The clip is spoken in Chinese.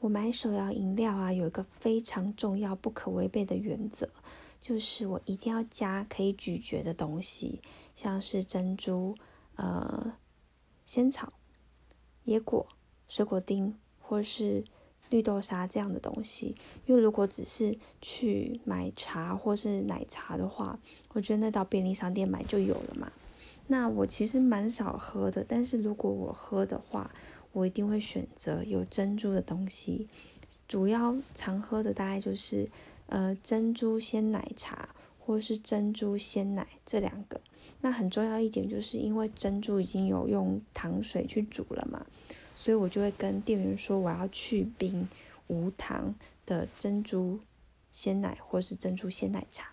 我买手摇饮料啊，有一个非常重要、不可违背的原则，就是我一定要加可以咀嚼的东西，像是珍珠、呃仙草、椰果、水果丁或是绿豆沙这样的东西。因为如果只是去买茶或是奶茶的话，我觉得那到便利商店买就有了嘛。那我其实蛮少喝的，但是如果我喝的话，我一定会选择有珍珠的东西，主要常喝的大概就是呃珍珠鲜奶茶或是珍珠鲜奶这两个。那很重要一点就是因为珍珠已经有用糖水去煮了嘛，所以我就会跟店员说我要去冰无糖的珍珠鲜奶或是珍珠鲜奶茶。